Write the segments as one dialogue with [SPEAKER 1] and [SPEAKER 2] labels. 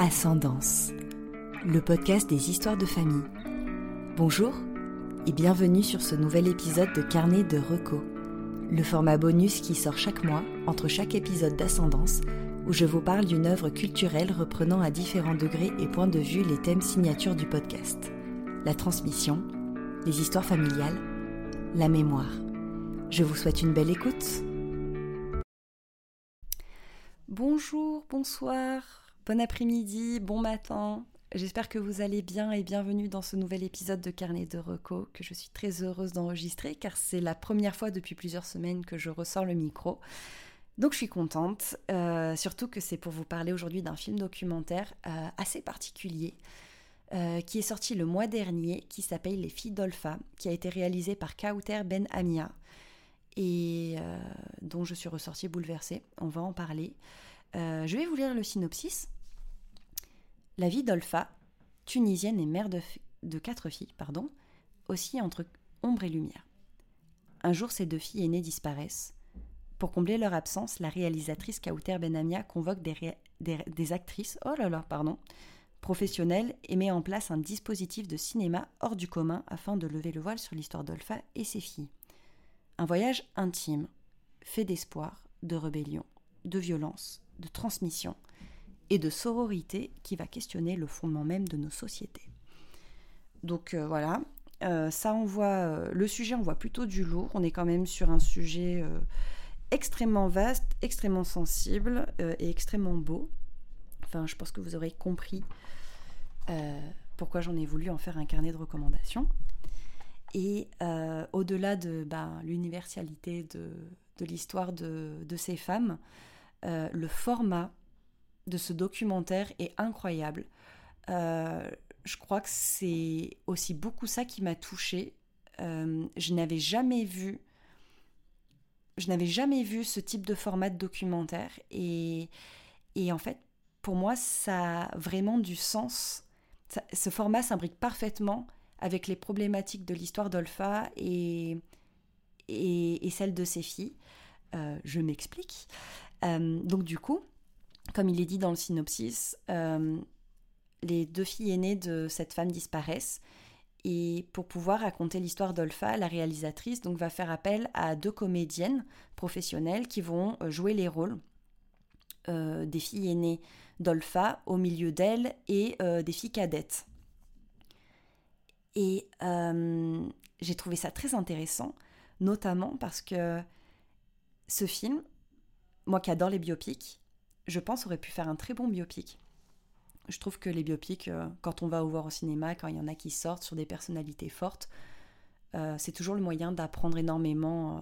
[SPEAKER 1] Ascendance, le podcast des histoires de famille. Bonjour et bienvenue sur ce nouvel épisode de Carnet de Reco, le format bonus qui sort chaque mois entre chaque épisode d'Ascendance où je vous parle d'une œuvre culturelle reprenant à différents degrés et points de vue les thèmes signatures du podcast. La transmission, les histoires familiales, la mémoire. Je vous souhaite une belle écoute. Bonjour, bonsoir, Bon après-midi, bon matin. J'espère que vous allez bien et bienvenue dans ce nouvel épisode de Carnet de Reco que je suis très heureuse d'enregistrer car c'est la première fois depuis plusieurs semaines que je ressors le micro. Donc je suis contente, euh, surtout que c'est pour vous parler aujourd'hui d'un film documentaire euh, assez particulier euh, qui est sorti le mois dernier qui s'appelle Les filles d'Olfa, qui a été réalisé par Kauter Ben Amia et dont je suis ressortie bouleversée. On va en parler. je vais vous lire le synopsis la vie d'Olfa, tunisienne et mère de, quatre filles, pardon, aussi entre ombre et lumière. Un jour, ces deux filles aînées disparaissent. Pour combler leur absence, la réalisatrice Kauter Benamia convoque des, actrices, oh là, pardon, professionnelles et met en place un dispositif de cinéma hors du commun afin de lever le voile sur l'histoire d'Olfa et ses filles. Un voyage intime, fait d'espoir, de rébellion, de violence, de transmission, et de sororité qui va questionner le fondement même de nos sociétés. Donc euh, voilà, euh, ça on voit, euh, le sujet on voit plutôt du lourd, on est quand même sur un sujet extrêmement vaste, extrêmement sensible et extrêmement beau. Enfin je pense que vous aurez compris pourquoi j'en ai voulu en faire un carnet de recommandations. Et au-delà de ben, l'universalité de, l'histoire de, ces femmes, le format de ce documentaire est incroyable. Euh, je crois que c'est aussi beaucoup ça qui m'a touchée. Euh, je n'avais jamais vu, je n'avais jamais vu ce type de format de documentaire et, et en fait, pour moi, ça a vraiment du sens. ce format s'imbrique parfaitement avec les problématiques de l'histoire d'Olfa et, et, celle de ses filles. Euh, je m'explique. donc du coup, comme il est dit dans le synopsis, euh, les deux filles aînées de cette femme disparaissent. Et pour pouvoir raconter l'histoire d'Olfa, la réalisatrice donc va faire appel à deux comédiennes professionnelles qui vont euh, jouer les rôles euh, des filles aînées d'Olfa au milieu d'elle et des filles cadettes. Et j'ai trouvé ça très intéressant, notamment parce que ce film, moi qui adore les biopics, je pense, aurait pu faire un très bon biopic. Je trouve que les biopics, euh, quand on va au voir au cinéma, quand il y en a qui sortent sur des personnalités fortes, euh, c'est toujours le moyen d'apprendre énormément euh,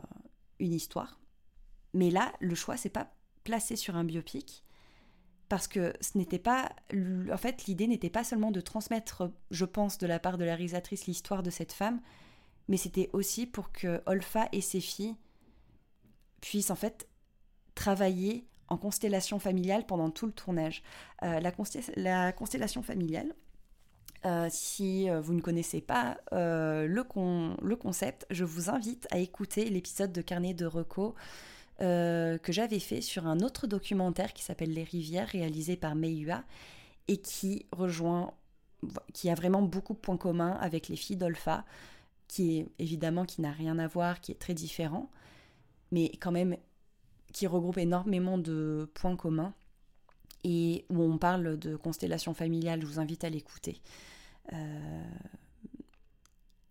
[SPEAKER 1] une histoire. Mais là, le choix, c'est pas placé sur un biopic, parce que ce n'était pas. En fait, l'idée n'était pas seulement de transmettre, je pense, de la part de la réalisatrice l'histoire de cette femme, mais c'était aussi pour que Olfa et ses filles puissent en fait travailler en constellation familiale pendant tout le tournage. Euh, la, constellation familiale, euh, si euh, vous ne connaissez pas le, concept, je vous invite à écouter l'épisode de Carnet de Reco que j'avais fait sur un autre documentaire qui s'appelle Les Rivières, réalisé par Meihua, et qui rejoint, qui a vraiment beaucoup de points communs avec les filles d'Olfa, qui évidemment qui n'a rien à voir, qui est très différent, mais quand même qui regroupe énormément de points communs et où on parle de constellation familiale. Je vous invite à l'écouter. Euh,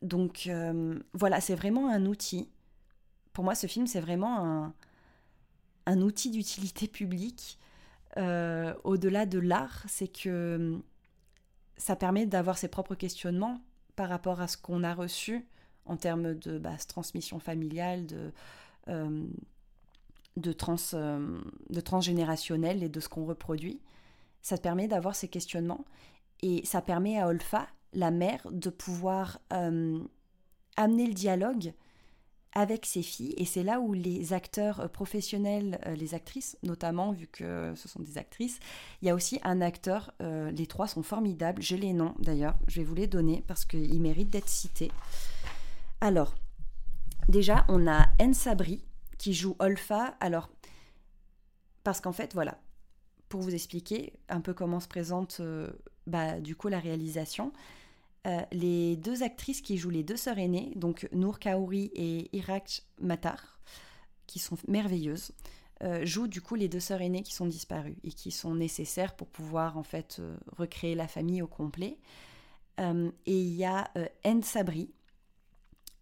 [SPEAKER 1] donc euh, voilà, c'est vraiment un outil. Pour moi, ce film, c'est vraiment un, un outil d'utilité publique. Euh, au-delà de l'art, c'est que ça permet d'avoir ses propres questionnements par rapport à ce qu'on a reçu en termes de bah, transmission familiale, de de, trans, euh, de transgénérationnel et de ce qu'on reproduit. Ça permet d'avoir ces questionnements et ça permet à Olfa, la mère, de pouvoir euh, amener le dialogue avec ses filles. Et c'est là où les acteurs euh, professionnels, les actrices notamment, vu que ce sont des actrices, il y a aussi un acteur, les trois sont formidables, j'ai les noms d'ailleurs, je vais vous les donner parce qu'ils méritent d'être cités. Alors, déjà, on a Anne Sabri, qui joue Olfa. Alors, parce qu'en fait, voilà, pour vous expliquer un peu comment se présente bah, du coup la réalisation, les deux actrices qui jouent les deux sœurs aînées, donc Nour Kaouri et Irak Matar, qui sont merveilleuses, jouent du coup les deux sœurs aînées qui sont disparues et qui sont nécessaires pour pouvoir en fait recréer la famille au complet. et il y a Anne Sabri,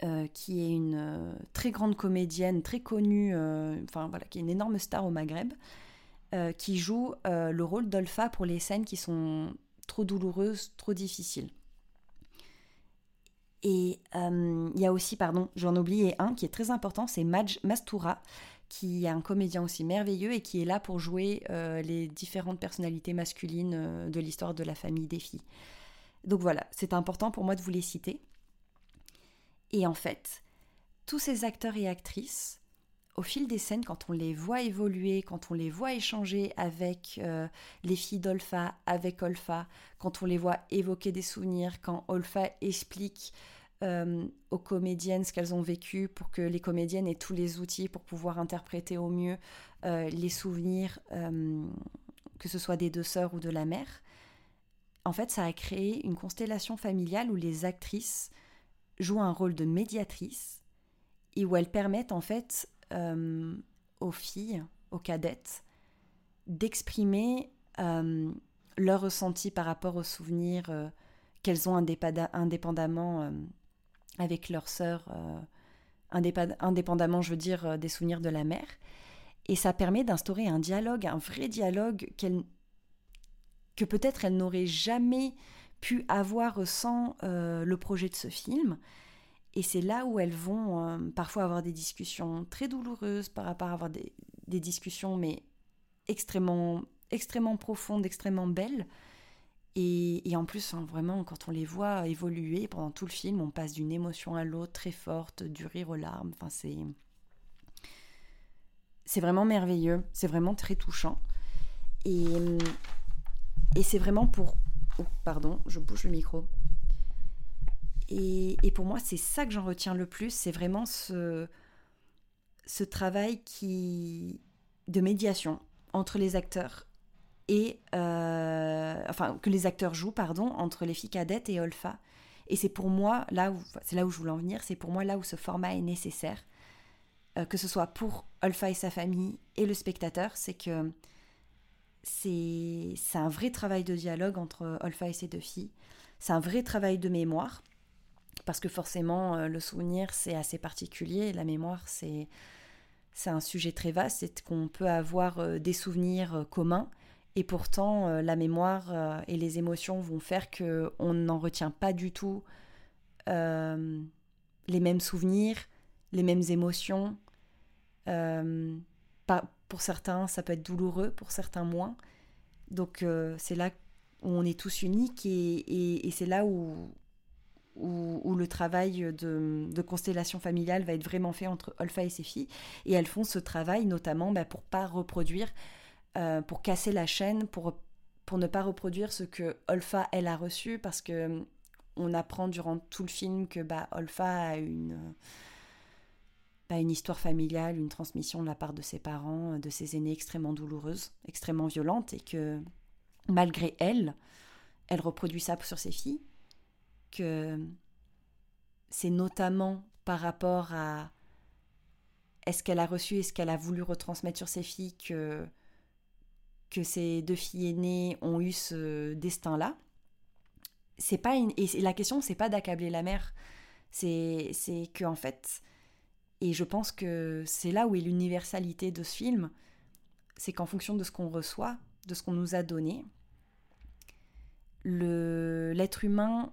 [SPEAKER 1] euh, qui est une euh, très grande comédienne, très connue, euh, enfin voilà, qui est une énorme star au Maghreb, qui joue le rôle d'Olfa pour les scènes qui sont trop douloureuses, trop difficiles. Et il y a aussi, pardon, j'en oubliais un qui est très important, c'est Maj Mastoura, qui est un comédien aussi merveilleux et qui est là pour jouer les différentes personnalités masculines de l'histoire de la famille des filles. Donc voilà, c'est important pour moi de vous les citer. Et en fait, tous ces acteurs et actrices, au fil des scènes, quand on les voit évoluer, quand on les voit échanger avec euh, les filles d'Olfa, avec Olfa, quand on les voit évoquer des souvenirs, quand Olfa explique euh, aux comédiennes ce qu'elles ont vécu pour que les comédiennes aient tous les outils pour pouvoir interpréter au mieux euh, les souvenirs, que ce soit des deux sœurs ou de la mère, en fait, ça a créé une constellation familiale où les actrices jouent un rôle de médiatrice et où elles permettent en fait euh, aux filles, aux cadettes, d'exprimer euh, leur ressenti par rapport aux souvenirs euh, qu'elles ont indépendamment avec leurs sœurs, indépendamment, je veux dire, des souvenirs de la mère. Et ça permet d'instaurer un dialogue, un vrai dialogue que peut-être elles n'auraient jamais pu avoir sans euh, le projet de ce film. Et c'est là où elles vont euh, parfois avoir des discussions très douloureuses par rapport à avoir des, discussions, mais extrêmement, extrêmement profondes, extrêmement belles. Et, en plus, hein, vraiment, quand on les voit évoluer pendant tout le film, on passe d'une émotion à l'autre très forte, du rire aux larmes. Enfin, c'est. C'est vraiment merveilleux, c'est vraiment très touchant. Et, et c'est vraiment pour Oh, pardon, je bouge le micro. Et, pour moi, c'est ça que j'en retiens le plus, c'est vraiment ce, travail qui, de médiation entre les acteurs et euh, enfin que les acteurs jouent pardon entre les filles cadettes et Olfa. Et c'est pour moi là où c'est là où je voulais en venir, c'est pour moi là où ce format est nécessaire, euh, que ce soit pour Olfa et sa famille et le spectateur, c'est que c'est un vrai travail de dialogue entre Olfa et ses deux filles. C'est un vrai travail de mémoire, parce que forcément, euh, le souvenir, c'est assez particulier. La mémoire, c'est un sujet très vaste. C'est qu'on peut avoir euh, des souvenirs euh, communs, et pourtant, la mémoire et les émotions vont faire qu'on n'en retient pas du tout les mêmes souvenirs, les mêmes émotions. Pas, pour certains, ça peut être douloureux, pour certains moins. Donc euh, c'est là où on est tous uniques et, c'est là où, où, le travail de, constellation familiale va être vraiment fait entre Olfa et ses filles. Et elles font ce travail notamment bah, pour pas reproduire, euh, pour casser la chaîne, pour, pour ne pas reproduire ce que Olfa, elle, a reçu, parce que on apprend durant tout le film que bah, Olfa a une une histoire familiale, une transmission de la part de ses parents, de ses aînés extrêmement douloureuse, extrêmement violente, et que malgré elle, elle reproduit ça sur ses filles, que c'est notamment par rapport à est-ce qu'elle a reçu et ce qu'elle a voulu retransmettre sur ses filles que, que ces deux filles aînées ont eu ce destin-là. C'est pas et la question c'est pas d'accabler la mère, c'est c'est que en fait et je pense que c'est là où est l'universalité de ce film, c'est qu'en fonction de ce qu'on reçoit, de ce qu'on nous a donné, l'être humain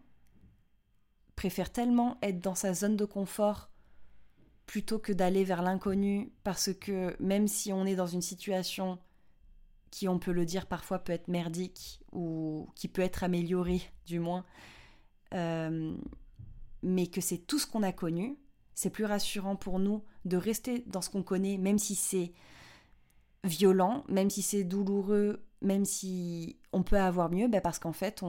[SPEAKER 1] préfère tellement être dans sa zone de confort plutôt que d'aller vers l'inconnu, parce que même si on est dans une situation qui, on peut le dire, parfois peut être merdique, ou qui peut être améliorée du moins, euh, mais que c'est tout ce qu'on a connu, c'est plus rassurant pour nous de rester dans ce qu'on connaît, même si c'est violent, même si c'est douloureux, même si on peut avoir mieux, ben parce qu'en fait,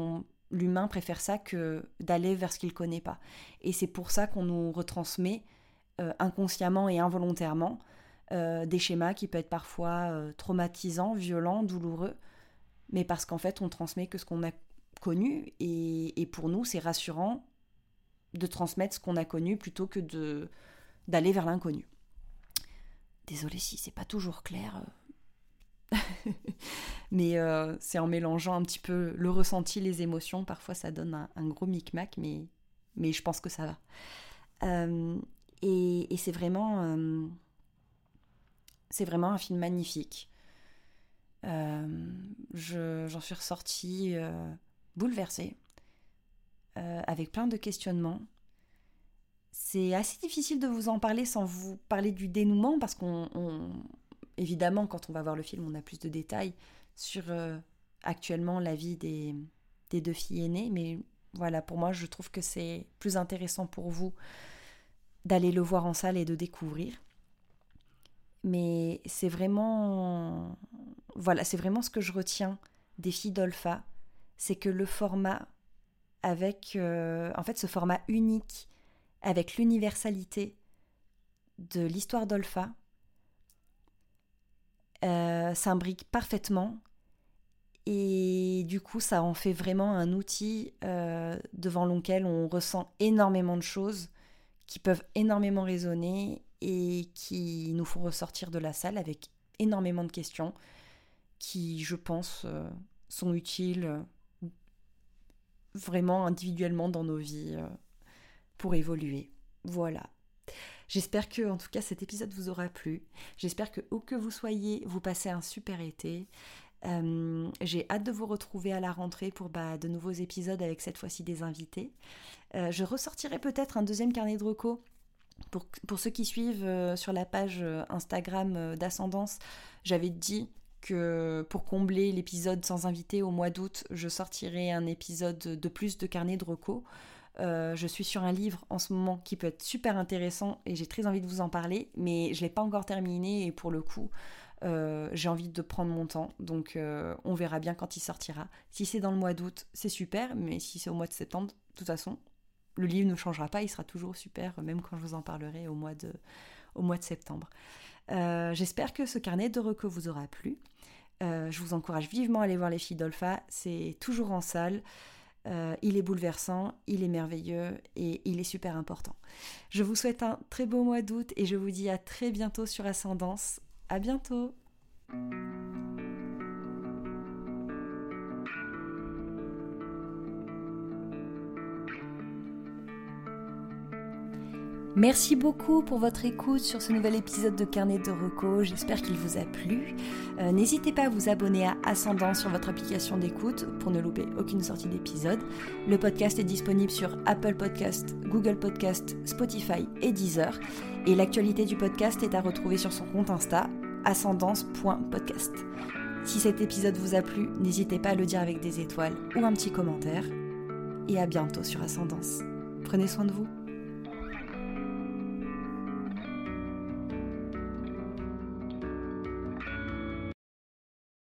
[SPEAKER 1] l'humain préfère ça que d'aller vers ce qu'il connaît pas. Et c'est pour ça qu'on nous retransmet euh, inconsciemment et involontairement euh, des schémas qui peuvent être parfois euh, traumatisants, violents, douloureux, mais parce qu'en fait, on transmet que ce qu'on a connu, et, pour nous, c'est rassurant de transmettre ce qu'on a connu plutôt que d'aller vers l'inconnu. Désolée si c'est pas toujours clair. mais euh, c'est en mélangeant un petit peu le ressenti, les émotions. Parfois, ça donne un, gros micmac, mais, mais je pense que ça va. Euh, et, c'est vraiment, euh, c'est vraiment un film magnifique. j'en suis ressortie bouleversée, avec plein de questionnements. C'est assez difficile de vous en parler sans vous parler du dénouement parce qu'on évidemment, quand on va voir le film, on a plus de détails sur euh, actuellement la vie des, deux filles aînées. Mais voilà, pour moi, je trouve que c'est plus intéressant pour vous d'aller le voir en salle et de découvrir. Mais c'est vraiment, voilà, c'est vraiment ce que je retiens des filles d'Olpha, c'est que le format avec, euh, en fait, ce format unique avec l'universalité de l'histoire d'Olpha, euh, s'imbrique parfaitement et du coup ça en fait vraiment un outil euh, devant lequel on ressent énormément de choses qui peuvent énormément résonner et qui nous font ressortir de la salle avec énormément de questions qui je pense sont utiles vraiment individuellement dans nos vies pour évoluer. Voilà. J'espère que, en tout cas, cet épisode vous aura plu. J'espère que, où que vous soyez, vous passez un super été. Euh, j'ai hâte de vous retrouver à la rentrée pour bah, de nouveaux épisodes avec cette fois-ci des invités. Euh, je ressortirai peut-être un deuxième carnet de recos. Pour, pour ceux qui suivent euh, sur la page Instagram d'Ascendance, j'avais dit que pour combler l'épisode sans invité au mois d'août, je sortirai un épisode de plus de carnet de recos. Euh, je suis sur un livre en ce moment qui peut être super intéressant et j'ai très envie de vous en parler, mais je ne l'ai pas encore terminé et pour le coup, euh, j'ai envie de prendre mon temps. Donc euh, on verra bien quand il sortira. Si c'est dans le mois d'août, c'est super, mais si c'est au mois de septembre, de toute façon, le livre ne changera pas, il sera toujours super, même quand je vous en parlerai au mois de, au mois de septembre. J'espère que ce carnet de recos vous aura plu. Je vous encourage vivement à aller voir les filles d'Olpha, c'est toujours en salle. Euh, il est bouleversant, il est merveilleux et il est super important. Je vous souhaite un très beau mois d'août et je vous dis à très bientôt sur Ascendance. À bientôt! Merci beaucoup pour votre écoute sur ce nouvel épisode de Carnet de Reco. J'espère qu'il vous a plu. Euh, n'hésitez pas à vous abonner à Ascendant sur votre application d'écoute pour ne louper aucune sortie d'épisode. Le podcast est disponible sur Apple Podcast, Google Podcast, Spotify et Deezer. Et l'actualité du podcast est à retrouver sur son compte Insta, ascendance.podcast. Si cet épisode vous a plu, n'hésitez pas à le dire avec des étoiles ou un petit commentaire. Et à bientôt sur Ascendance. Prenez soin de vous.